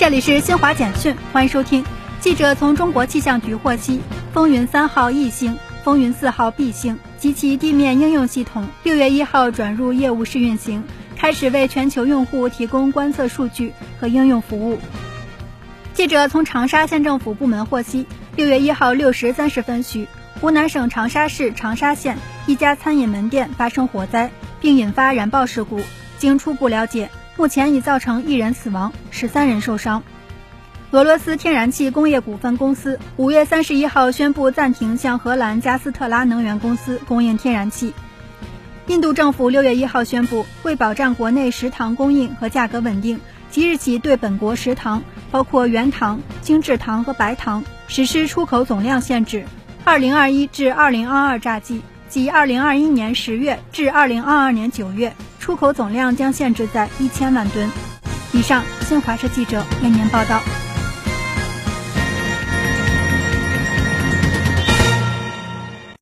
这里是新华简讯，欢迎收听。记者从中国气象局获悉，风云三号 E 星、风云四号 B 星及其地面应用系统六月一号转入业务试运行，开始为全球用户提供观测数据和应用服务。记者从长沙县政府部门获悉，六月一号六时三十分许，湖南省长沙市长沙县一家餐饮门店发生火灾，并引发燃爆事故。经初步了解，目前已造成一人死亡，十三人受伤。俄罗斯天然气工业股份公司五月三十一号宣布暂停向荷兰加斯特拉能源公司供应天然气。印度政府六月一号宣布，为保障国内食糖供应和价格稳定。即日起，对本国食糖，包括原糖、精制糖和白糖，实施出口总量限制。二零二一至二零二二榨季，即二零二一年十月至二零二二年九月，出口总量将限制在一千万吨以上。新华社记者为您报道。